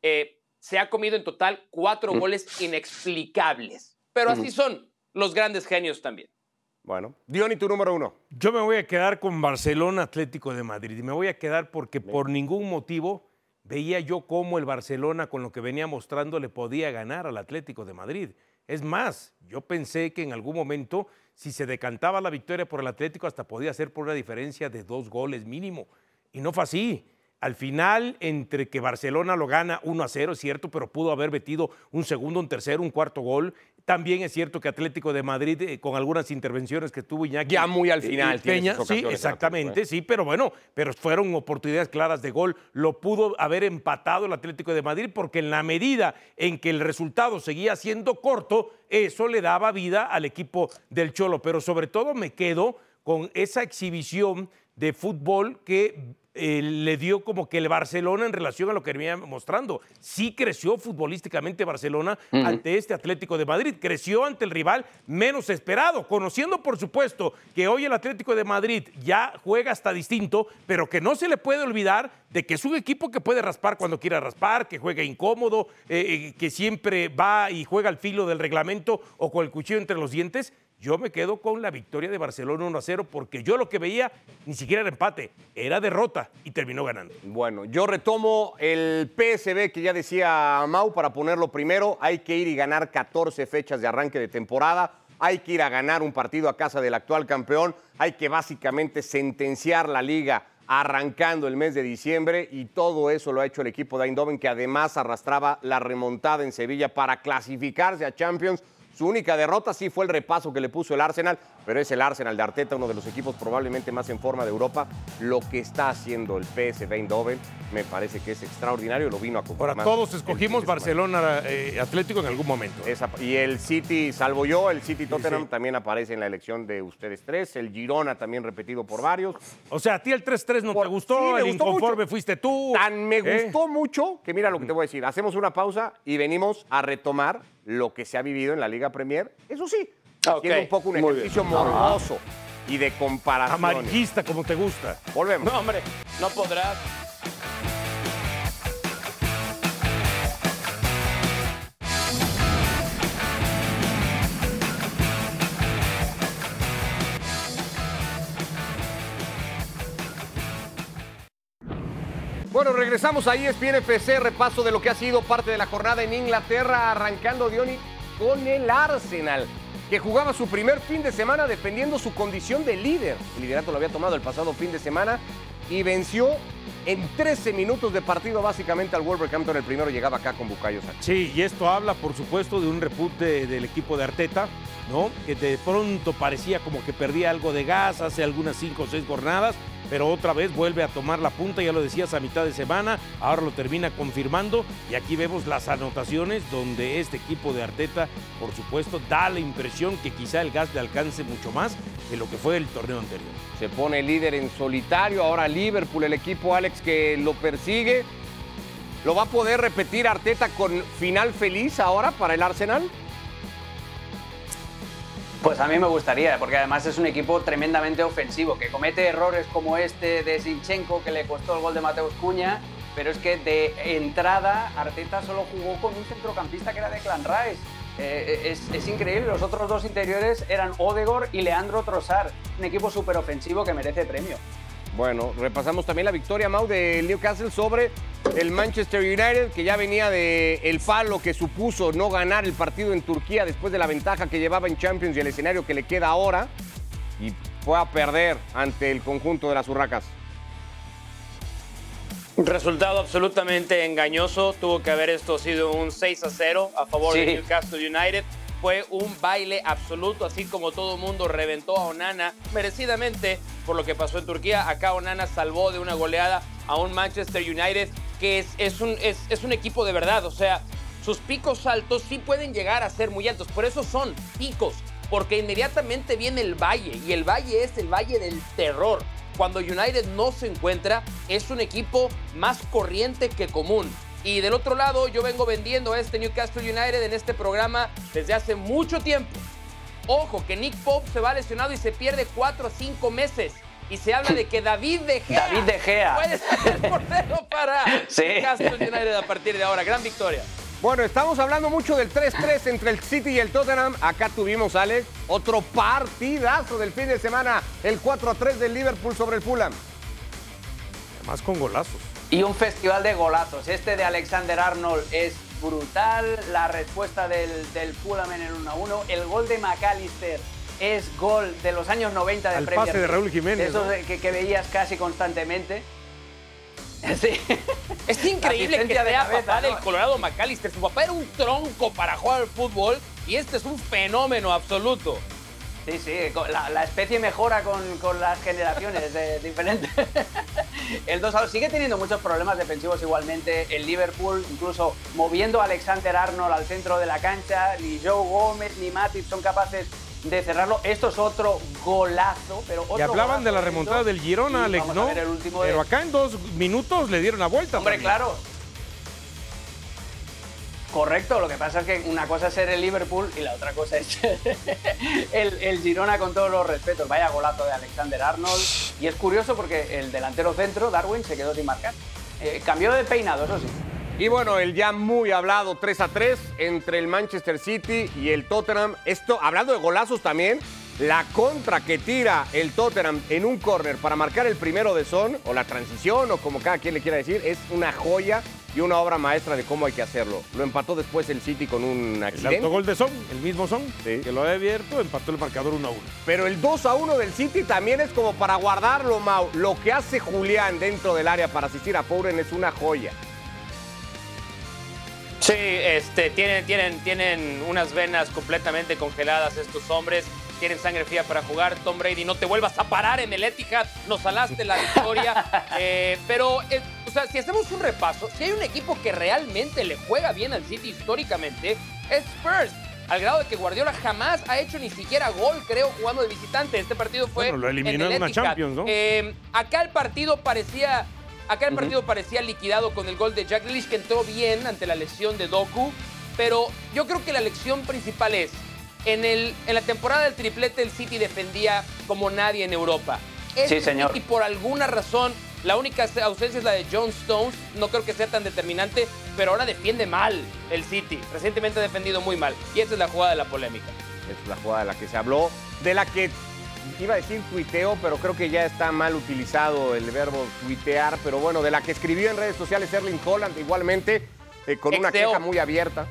eh, se ha comido en total cuatro goles inexplicables. Pero así son los grandes genios también. Bueno, Diony, tu número uno. Yo me voy a quedar con Barcelona Atlético de Madrid. Y me voy a quedar porque por ningún motivo veía yo cómo el Barcelona, con lo que venía mostrando, le podía ganar al Atlético de Madrid. Es más, yo pensé que en algún momento, si se decantaba la victoria por el Atlético, hasta podía ser por una diferencia de dos goles mínimo. Y no fue así. Al final, entre que Barcelona lo gana 1 a 0, es cierto, pero pudo haber metido un segundo, un tercero, un cuarto gol. También es cierto que Atlético de Madrid, eh, con algunas intervenciones que tuvo Iñaki. Ya muy al eh, final. Peña, sí, exactamente, sí, pero bueno, pero fueron oportunidades claras de gol. Lo pudo haber empatado el Atlético de Madrid porque en la medida en que el resultado seguía siendo corto, eso le daba vida al equipo del Cholo. Pero sobre todo me quedo con esa exhibición de fútbol que eh, le dio como que el Barcelona en relación a lo que venía mostrando. Sí creció futbolísticamente Barcelona ante este Atlético de Madrid, creció ante el rival menos esperado, conociendo por supuesto que hoy el Atlético de Madrid ya juega hasta distinto, pero que no se le puede olvidar de que es un equipo que puede raspar cuando quiera raspar, que juega incómodo, eh, eh, que siempre va y juega al filo del reglamento o con el cuchillo entre los dientes yo me quedo con la victoria de Barcelona 1 a 0 porque yo lo que veía ni siquiera era empate, era derrota y terminó ganando. Bueno, yo retomo el PSB que ya decía Mau para ponerlo primero. Hay que ir y ganar 14 fechas de arranque de temporada. Hay que ir a ganar un partido a casa del actual campeón. Hay que básicamente sentenciar la liga arrancando el mes de diciembre y todo eso lo ha hecho el equipo de Eindhoven que además arrastraba la remontada en Sevilla para clasificarse a Champions su única derrota sí fue el repaso que le puso el Arsenal, pero es el Arsenal de Arteta, uno de los equipos probablemente más en forma de Europa. Lo que está haciendo el PSV Eindhoven me parece que es extraordinario, lo vino a confirmar. Ahora todos escogimos Barcelona eh, Atlético en algún momento. y el City, salvo yo, el City Tottenham también aparece en la elección de ustedes tres, el Girona también repetido por varios. O sea, a ti el 3-3 no te gustó, el inconforme fuiste tú. Tan me ¿eh? gustó mucho que mira lo que te voy a decir, hacemos una pausa y venimos a retomar lo que se ha vivido en la Liga Premier. Eso sí, haciendo un poco un ejercicio morboso. y de comparación. Amarillista, como te gusta. Volvemos. No, hombre, no podrás. Bueno, regresamos a ESPN FC, repaso de lo que ha sido parte de la jornada en Inglaterra, arrancando Diony con el Arsenal, que jugaba su primer fin de semana defendiendo su condición de líder. El liderato lo había tomado el pasado fin de semana y venció en 13 minutos de partido básicamente al Wolverhampton. El primero llegaba acá con Bukayo Saka. Sí, y esto habla, por supuesto, de un repunte del equipo de Arteta, ¿no? Que de pronto parecía como que perdía algo de gas hace algunas cinco o seis jornadas, pero otra vez vuelve a tomar la punta, ya lo decías a mitad de semana, ahora lo termina confirmando y aquí vemos las anotaciones donde este equipo de Arteta, por supuesto, da la impresión que quizá el gas le alcance mucho más que lo que fue el torneo anterior. Se pone líder en solitario, ahora Liverpool, el equipo Alex que lo persigue. ¿Lo va a poder repetir Arteta con final feliz ahora para el Arsenal? Pues a mí me gustaría, porque además es un equipo tremendamente ofensivo, que comete errores como este de Zinchenko, que le costó el gol de Mateus Cuña, pero es que de entrada Arteta solo jugó con un centrocampista que era de Clan Rice. Eh, es, es increíble, los otros dos interiores eran Odegor y Leandro Trossard, un equipo súper ofensivo que merece premio. Bueno, repasamos también la victoria, Mau, del Newcastle sobre el Manchester United, que ya venía de el palo que supuso no ganar el partido en Turquía después de la ventaja que llevaba en Champions y el escenario que le queda ahora. Y fue a perder ante el conjunto de las Urracas. Resultado absolutamente engañoso. Tuvo que haber esto sido un 6 a 0 a favor de Sí. Newcastle United. Fue un baile absoluto, así como todo mundo reventó a Onana merecidamente por lo que pasó en Turquía. Acá Onana salvó de una goleada a un Manchester United que es, es un, es, es un equipo de verdad. O sea, sus picos altos sí pueden llegar a ser muy altos. Por eso son picos, porque inmediatamente viene el valle y el valle es el valle del terror. Cuando United no se encuentra, es un equipo más corriente que común. Y del otro lado, yo vengo vendiendo a este Newcastle United en este programa desde hace mucho tiempo. Ojo, que Nick Pope se va lesionado y se pierde cuatro o cinco meses. Y se habla de que David De Gea, David De Gea. puede ser el portero para Sí. Newcastle United a partir de ahora. Gran victoria. Bueno, estamos hablando mucho del 3-3 entre el City y el Tottenham. Acá tuvimos, Alex, otro partidazo del fin de semana. El 4-3 del Liverpool sobre el Fulham. Además con golazos. Y un festival de golazos. Este de Alexander Arnold es brutal. La respuesta del, del Fulham en el 1-1. El gol de McAllister es gol de los años 90 de Al Premier pase de. Raúl Jiménez, de- que, que veías casi constantemente. Sí. Es increíble que de sea cabeza, papá ¿no? del Colorado McAllister. Su papá era un tronco para jugar al fútbol y este es un fenómeno absoluto. Sí, sí, la, la especie mejora con, con las generaciones eh, diferentes. El 2 a 2 sigue teniendo muchos problemas defensivos igualmente. El Liverpool, incluso moviendo a Alexander Arnold al centro de la cancha, ni Joe Gómez ni Matip son capaces de cerrarlo. Esto es otro golazo, pero otro Y hablaban de la remontada del Girona, Alex, ¿no? ver el último de- Pero acá en dos minutos le dieron la vuelta. Hombre, también. claro. Correcto, lo que pasa es que una cosa es ser el Liverpool y la otra cosa es el Girona con todos los respetos. Vaya golazo de Alexander Arnold. Y es curioso porque el delantero centro, Darwin, se quedó sin marcar. Eh, cambió de peinado, eso sí. Y bueno, el ya muy hablado 3 a 3 entre el Manchester City y el Tottenham. Esto, hablando de golazos también, la contra que tira el Tottenham en un córner para marcar el primero de Son, o la transición, o como cada quien le quiera decir, es una joya y una obra maestra de cómo hay que hacerlo. Lo empató después el City con un El accidente. autogol de Son, el mismo Son, Sí. que lo había abierto, empató el marcador 1 a 1. Pero el 2 a 1 del City también es como para guardarlo, Mau. Lo que hace Julián dentro del área para asistir a Foden es una joya. Sí, este, tienen, tienen, tienen unas venas completamente congeladas estos hombres. Tienen sangre fría para jugar. Tom Brady, no te vuelvas a parar en el Etihad. Nos salaste la victoria. Eh, pero, eh, o sea, si hacemos un repaso, si hay un equipo que realmente le juega bien al City históricamente, es Spurs. Al grado de que Guardiola jamás ha hecho ni siquiera gol, creo, jugando de visitante. Este partido fue. Bueno, lo eliminó en, el en una Etihad. Champions, ¿no? Eh, acá el partido parecía. Acá el partido parecía liquidado con el gol de Jack Grealish, que entró bien ante la lesión de Doku. Pero yo creo que la lección principal es: En, el, en la temporada del triplete, el City defendía como nadie en Europa. Sí, señor. Y por alguna razón, la única ausencia es la de John Stones. No creo que sea tan determinante, pero ahora defiende mal el City. Recientemente ha defendido muy mal. Y esa es la jugada de la polémica. Esa es la jugada de la que se habló, de la que iba a decir tuiteo, pero creo que ya está mal utilizado el verbo tuitear. Pero bueno, de la que escribió en redes sociales Erling Holland, igualmente, eh, con una queja muy abierta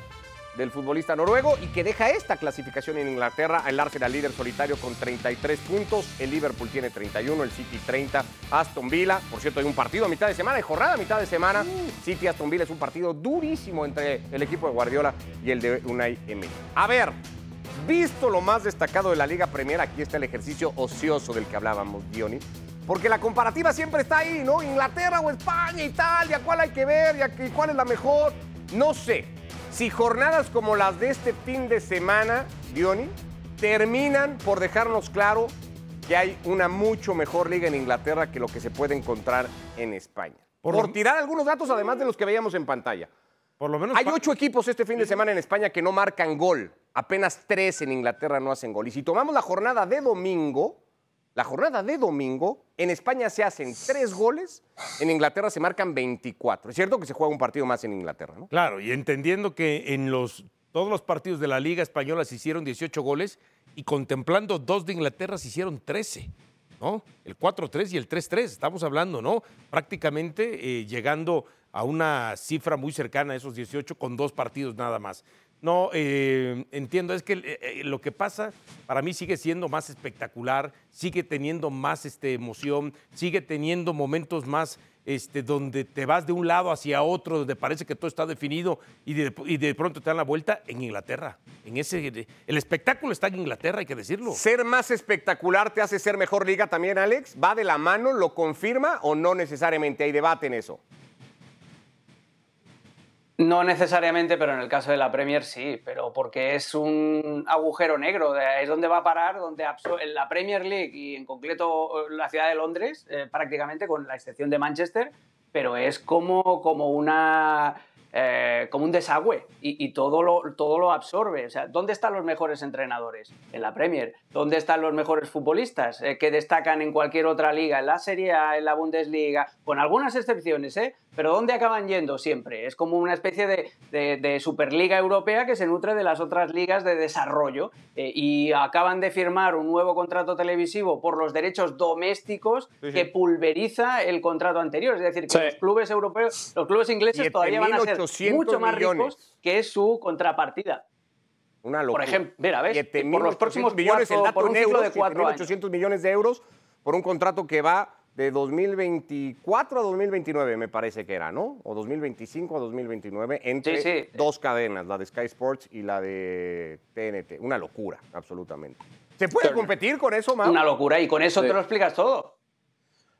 del futbolista noruego y que deja esta clasificación en Inglaterra. El Arsenal líder solitario con 33 puntos, el Liverpool tiene 31, el City 30, Aston Villa. Por cierto, hay un partido a mitad de semana, hay jornada a mitad de semana. City Aston Villa es un partido durísimo entre el equipo de Guardiola y el de Unai Emery. A ver, visto lo más destacado de la Liga Premier, aquí está el ejercicio ocioso del que hablábamos, Diony. Porque la comparativa siempre está ahí, ¿no? Inglaterra o España, Italia, ¿cuál hay que ver? ¿Y cuál es la mejor? No sé. Si jornadas como las de este fin de semana, Diony, terminan por dejarnos claro que hay una mucho mejor liga en Inglaterra que lo que se puede encontrar en España. Por tirar algunos datos, además de los que veíamos en pantalla. Por lo menos. Hay ocho equipos este fin de semana en España que no marcan gol. Apenas tres en Inglaterra no hacen gol. Y si tomamos la jornada de domingo, la jornada de domingo, en España se hacen tres goles, en Inglaterra se marcan 24. Es cierto que se juega un partido más en Inglaterra, ¿no? Claro, y entendiendo que en los, todos los partidos de la Liga Española se hicieron 18 goles y contemplando dos de Inglaterra se hicieron 13, ¿no? El 4-3 y el 3-3, estamos hablando, ¿no? Prácticamente eh, llegando a una cifra muy cercana a esos 18 con dos partidos nada más. No, eh, entiendo, es que eh, eh, lo que pasa para mí sigue siendo más espectacular, sigue teniendo más este, emoción, sigue teniendo momentos más este, donde te vas de un lado hacia otro, donde parece que todo está definido y de, y de pronto te dan la vuelta en Inglaterra. En ese, el espectáculo está en Inglaterra, hay que decirlo. ¿Ser más espectacular te hace ser mejor liga también, Alex? ¿Va de la mano? ¿Lo confirma o no necesariamente? Hay debate en eso. No necesariamente, pero en el caso de la Premier sí, pero porque es un agujero negro, es donde va a parar, donde en la Premier League y en concreto eh, la ciudad de Londres, eh, prácticamente con la excepción de Manchester, pero es como, como una eh, como un desagüe y, y todo, lo, todo lo absorbe. O sea, ¿dónde están los mejores entrenadores? En la Premier. ¿Dónde están los mejores futbolistas eh, que destacan en cualquier otra liga? En la Serie A, en la Bundesliga, con algunas excepciones, ¿eh? Pero ¿dónde acaban yendo siempre? Es como una especie de, de- de Superliga Europea que se nutre de las otras ligas de desarrollo eh, y acaban de firmar un nuevo contrato televisivo por los derechos domésticos Sí, sí. que pulveriza el contrato anterior. Es decir, que Sí. los clubes europeos, los clubes ingleses todavía van a ser 7.800 mucho más millones. ricos que su contrapartida. Una locura. Por ejemplo, mira, ¿ves? 7.800 Por los próximos millones, el dato por un en ciclo euros, de cuatro años. 7.800 millones de euros por un contrato que va de 2024 a 2029, me parece que era, ¿no? O 2025 a 2029, entre Sí, sí. dos cadenas, la de Sky Sports y la de TNT. Una locura, absolutamente. ¿Se puede Turner. competir con eso, Mau? Una locura. Y con eso Sí. te lo explicas todo.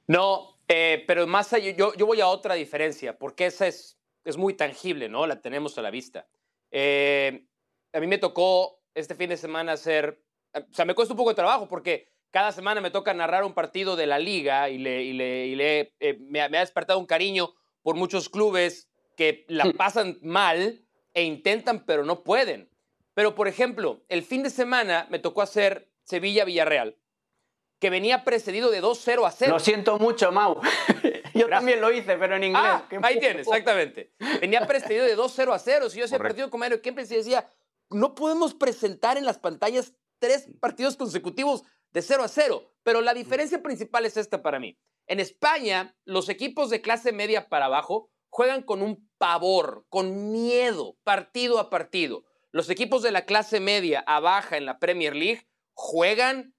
No, eh, pero más allá, yo, yo voy a otra diferencia, porque esa es, es muy tangible, ¿no? La tenemos a la vista. Eh, a mí me tocó este fin de semana hacer, o sea, me cuesta un poco de trabajo porque cada semana me toca narrar un partido de la liga y, le, y, le, y le, eh, me, ha- me ha despertado un cariño por muchos clubes que la pasan mal e intentan, pero no pueden. Pero, por ejemplo, el fin de semana me tocó hacer Sevilla-Villarreal, que venía precedido de 2-0 a 0. Lo siento mucho, Mau. Yo también lo hice, pero en inglés. Ah, ahí tienes, exactamente. Venía precedido de 2-0 a 0. Si yo hacía partido con Mario Kempes y decía, no podemos presentar en las pantallas tres partidos consecutivos de 0 a 0. Pero la diferencia principal es esta para mí. En España, los equipos de clase media para abajo juegan con un pavor, con miedo, partido a partido. Los equipos de la clase media a baja en la Premier League juegan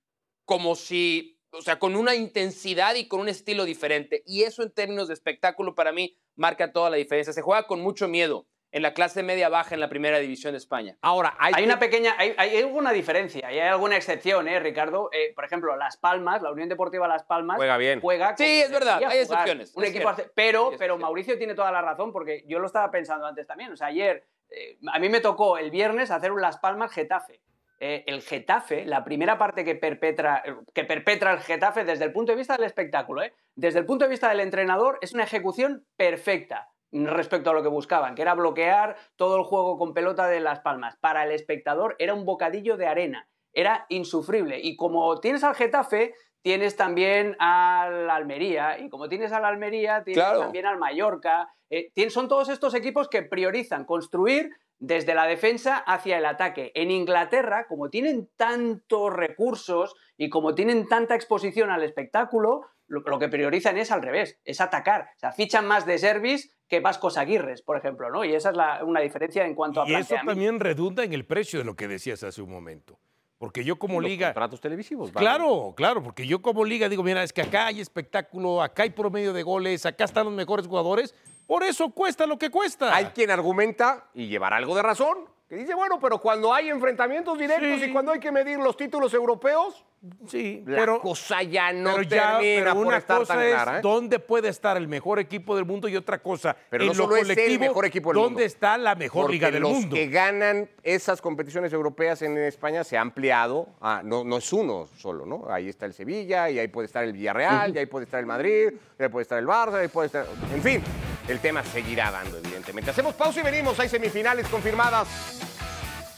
como si, o sea, con una intensidad y con un estilo diferente. Y eso en términos de espectáculo para mí marca toda la diferencia. Se juega con mucho miedo en la clase media baja en la primera división de España. Ahora, hay, Hay una pequeña, hay, hay alguna diferencia y hay alguna excepción, ¿eh, Ricardo? Eh, por ejemplo, Las Palmas, la Unión Deportiva Las Palmas Juega bien. juega Sí, es verdad, hay excepciones, Un es equipo hace- pero, Sí, pero. Mauricio tiene toda la razón porque yo lo estaba pensando antes también. O sea, ayer eh, a mí me tocó el viernes hacer un Las Palmas Getafe. Eh, el Getafe, la primera parte que perpetra, que perpetra el Getafe desde el punto de vista del espectáculo, ¿eh? desde el punto de vista del entrenador, es una ejecución perfecta. respecto a lo que buscaban, que era bloquear todo el juego con pelota de Las Palmas. Para el espectador era un bocadillo de arena, era insufrible. Y como tienes al Getafe, tienes también al Almería, y como tienes al Almería, tienes también al Mallorca. Eh, son todos estos equipos que priorizan construir desde la defensa hacia el ataque. En Inglaterra, como tienen tantos recursos y como tienen tanta exposición al espectáculo, lo, que priorizan es al revés, es atacar. O sea, fichan más de service que Vascos Aguirres, por ejemplo, ¿no? Y esa es una diferencia en cuanto a Y eso también redunda en el precio de lo que decías hace un momento. Porque yo como liga... Contratos televisivos. Claro, claro, porque yo como liga digo, mira, es que acá hay espectáculo, acá hay promedio de goles, acá están los mejores jugadores, por eso cuesta lo que cuesta. Hay quien argumenta, y llevará algo de razón, que dice, bueno, pero cuando hay enfrentamientos directos y cuando hay que medir los títulos europeos, Sí, la pero, cosa ya no pero ya- pero por una estar cosa tan es clara. ¿eh? dónde puede estar el mejor equipo del mundo y otra cosa, Pero en no lo solo es el colectivo, mejor equipo del dónde mundo. está la mejor Porque liga del los mundo. que ganan esas competiciones europeas en España se ha ampliado, a- no, no es uno solo, ¿no? Ahí está el Sevilla, y ahí puede estar el Villarreal, y ahí puede estar el Madrid, y ahí puede estar el Barça, y ahí puede estar... En fin, el tema seguirá dando, evidentemente. Hacemos pausa y venimos. Hay semifinales confirmadas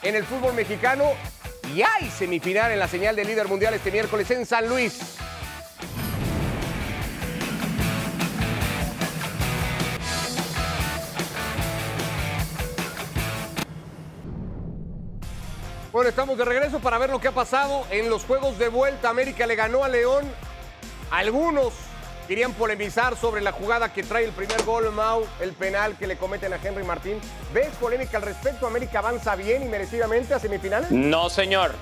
en el fútbol mexicano y hay semifinal en la señal de líder mundial este miércoles en San Luis. Bueno, estamos de regreso para ver lo que ha pasado en los juegos de vuelta. América le ganó a León. Algunos querían polemizar sobre la jugada que trae el primer gol, Mau, el penal que le cometen a Henry Martín. ¿Ves polémica al respecto? ¿América avanza bien y merecidamente a semifinales? No, señor.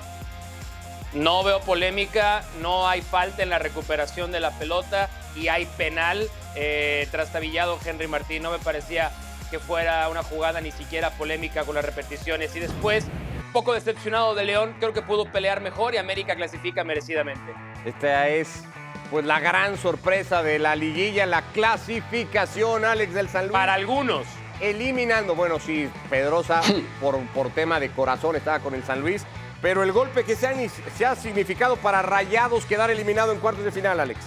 No veo polémica, no hay falta en la recuperación de la pelota y hay penal eh, trastabillado Henry Martín. No me parecía que fuera una jugada ni siquiera polémica con las repeticiones. Y después, poco decepcionado de León, creo que pudo pelear mejor y América clasifica merecidamente. Esta es pues la gran sorpresa de la liguilla, la clasificación, Alex del San Luis. Para algunos, eliminando, bueno, sí, Pedrosa por, por tema de corazón estaba con el San Luis, pero el golpe que se ha, se ha significado para Rayados quedar eliminado en cuartos de final, Alex.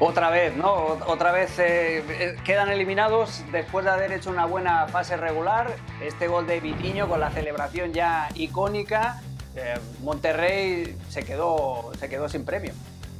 Otra vez, ¿no? Otra vez eh, eh, quedan eliminados después de haber hecho una buena fase regular. Este gol de Vitiño con la celebración ya icónica. Eh, Monterrey se quedó, se quedó sin premio.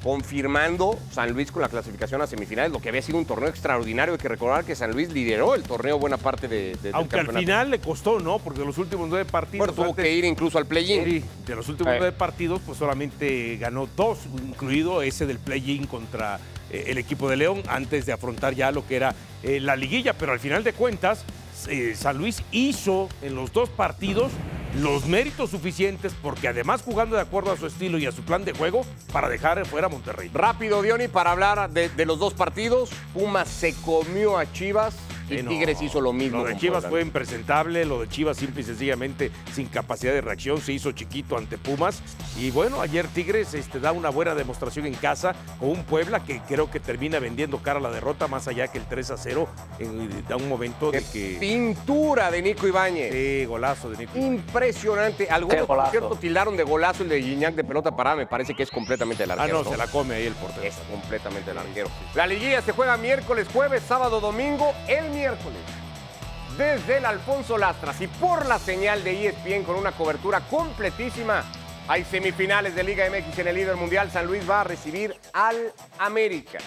Confirmando San Luis con la clasificación a semifinales, lo que había sido un torneo extraordinario. Hay que recordar que San Luis lideró el torneo buena parte de, de- del Aunque al final le costó, ¿no? Porque los últimos nueve partidos. Bueno, tuvo antes- que ir incluso al play-in. Sí, de los últimos Eh. nueve partidos, pues solamente ganó dos, incluido ese del play-in contra eh, el equipo de León, antes de afrontar ya lo que era eh, la liguilla. Pero al final de cuentas, eh, San Luis hizo en los dos partidos los méritos suficientes, porque además jugando de acuerdo a su estilo y a su plan de juego, para dejar fuera a Monterrey. Rápido, Diony, para hablar de, de los dos partidos. Pumas se comió a Chivas y no. Tigres hizo lo mismo. Lo de Chivas Puebla. fue impresentable, lo de Chivas simple y sencillamente sin capacidad de reacción, se hizo chiquito ante Pumas. Y bueno, ayer Tigres este, da una buena demostración en casa con un Puebla que creo que termina vendiendo cara a la derrota, más allá que el 3 a 0, en- da un momento de que... Pintura de Nico Ibáñez. Sí, golazo de Nico. Impresionante. Algunos, por cierto, tildaron de golazo el de Gignac de pelota parada. Me parece que es completamente el Ah, arquero. no, se la come ahí el portero. Es completamente el arquero. La liguilla se juega miércoles, jueves, sábado, domingo. El miércoles, desde el Alfonso Lastras y por la señal de ESPN con una cobertura completísima. Hay semifinales de Liga MX en el líder mundial. San Luis va a recibir al América.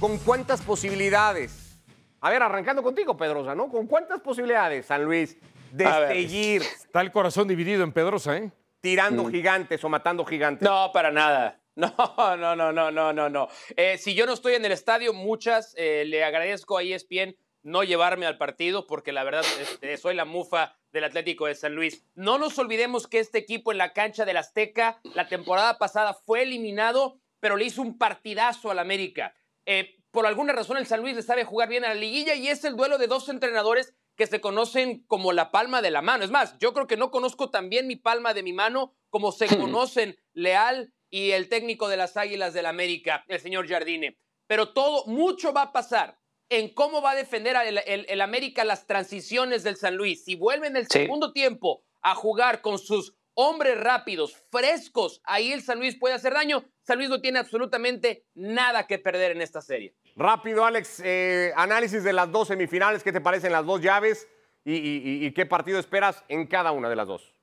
¿Con cuántas posibilidades? A ver, arrancando contigo, Pedrosa, ¿no? ¿Con cuántas posibilidades, San Luis, de seguir Está el corazón dividido en Pedrosa, ¿eh? tirando Mm. gigantes o matando gigantes? No, para nada. No, no, no, no, no, no, no. Eh, si yo no estoy en el estadio, muchas, eh, le agradezco a ESPN no llevarme al partido porque la verdad este, soy la mufa del Atlético de San Luis. No nos olvidemos que este equipo en la cancha del Azteca la temporada pasada fue eliminado, pero le hizo un partidazo al América. Eh, por alguna razón el San Luis le sabe jugar bien a la liguilla y es el duelo de dos entrenadores que se conocen como la palma de la mano. Es más, yo creo que no conozco tan bien mi palma de mi mano como se conocen Leal y el técnico de las Águilas del América, el señor Jardine. Pero todo, mucho va a pasar en cómo va a defender el, el- el América las transiciones del San Luis. Si vuelve en el Sí. segundo tiempo a jugar con sus hombres rápidos, frescos, ahí el San Luis puede hacer daño. San Luis no tiene absolutamente nada que perder en esta serie. Rápido, Alex, eh, análisis de las dos semifinales, ¿qué te parecen las dos llaves y, y- y qué partido esperas en cada una de las dos?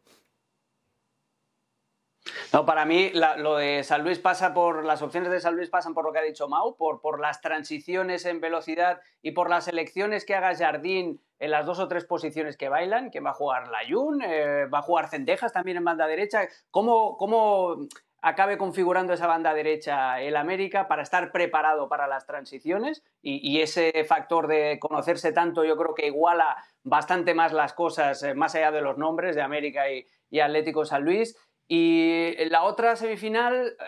No, para mí lo de San Luis pasa por. Las opciones de San Luis pasan por lo que ha dicho Mau, por, por las transiciones en velocidad y por las elecciones que haga Jardín en las dos o tres posiciones que bailan, que va a jugar Layún, eh, va a jugar Cendejas también en banda derecha. ¿Cómo, cómo acabe configurando esa banda derecha el América para estar preparado para las transiciones? Y, ese factor de conocerse tanto, yo creo que iguala bastante más las cosas, eh, más allá de los nombres de América y Atlético San Luis. Y la otra semifinal, eh,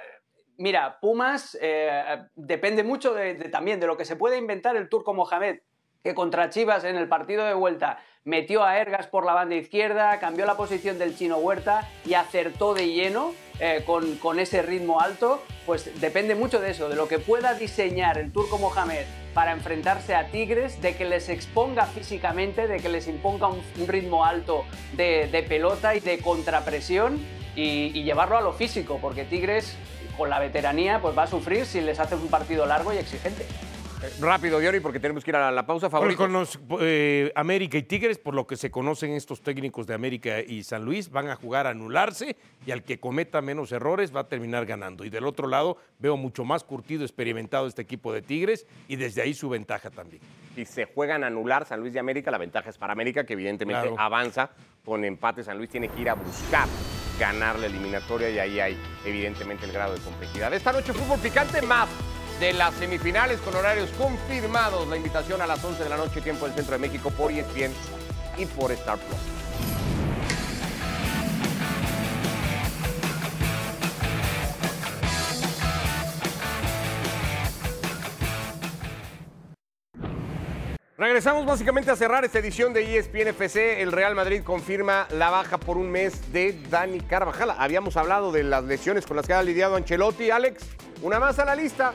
mira, Pumas eh, depende mucho de, de- también de lo que se puede inventar el turco Mohamed, que contra Chivas en el partido de vuelta metió a Ergas por la banda izquierda, cambió la posición del chino Huerta y acertó de lleno eh, con, con ese ritmo alto, pues depende mucho de eso, de lo que pueda diseñar el turco Mohamed para enfrentarse a Tigres, de que les exponga físicamente, de que les imponga un, un ritmo alto de, de pelota y de contrapresión y, y llevarlo a lo físico, porque Tigres con la veteranía pues va a sufrir si les hace un partido largo y exigente. Eh, rápido, Diori, porque tenemos que ir a la pausa. Bueno, Favorito. con los eh, América y Tigres, por lo que se conocen estos técnicos de América y San Luis, van a jugar a anularse y al que cometa menos errores va a terminar ganando. Y del otro lado, veo mucho más curtido, experimentado este equipo de Tigres y desde ahí su ventaja también. Si se juegan a anular San Luis de América, la ventaja es para América, que evidentemente Claro. avanza con empate. San Luis tiene que ir a buscar ganar la eliminatoria y ahí hay evidentemente el grado de complejidad. Esta noche fútbol picante más de las semifinales con horarios confirmados. La invitación a las 11 de la noche, tiempo del Centro de México por ESPN y por Star Plus. Regresamos básicamente a cerrar esta edición de ESPN FC. El Real Madrid confirma la baja por un mes de Dani Carvajal. Habíamos hablado de las lesiones con las que ha lidiado Ancelotti. Alex, una más a la lista.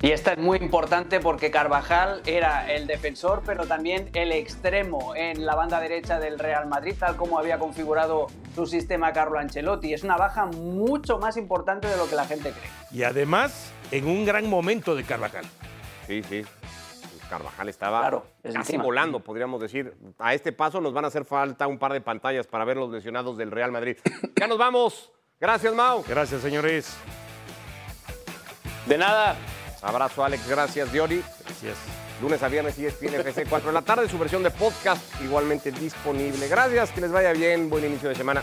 Y esta es muy importante porque Carvajal era el defensor, pero también el extremo en la banda derecha del Real Madrid, tal como había configurado su sistema Carlo Ancelotti. Es una baja mucho más importante de lo que la gente cree. Y además, en un gran momento de Carvajal. Sí, sí. Carvajal estaba Claro, es casi encima. volando, podríamos decir. A este paso nos van a hacer falta un par de pantallas para ver los lesionados del Real Madrid. ya nos vamos. Gracias, Mau. Gracias, señores. De nada. Abrazo, Alex. Gracias, Diori. Gracias. Lunes a viernes y ESPN FC 4 de la tarde, su versión de podcast igualmente disponible. Gracias, que les vaya bien, buen inicio de semana.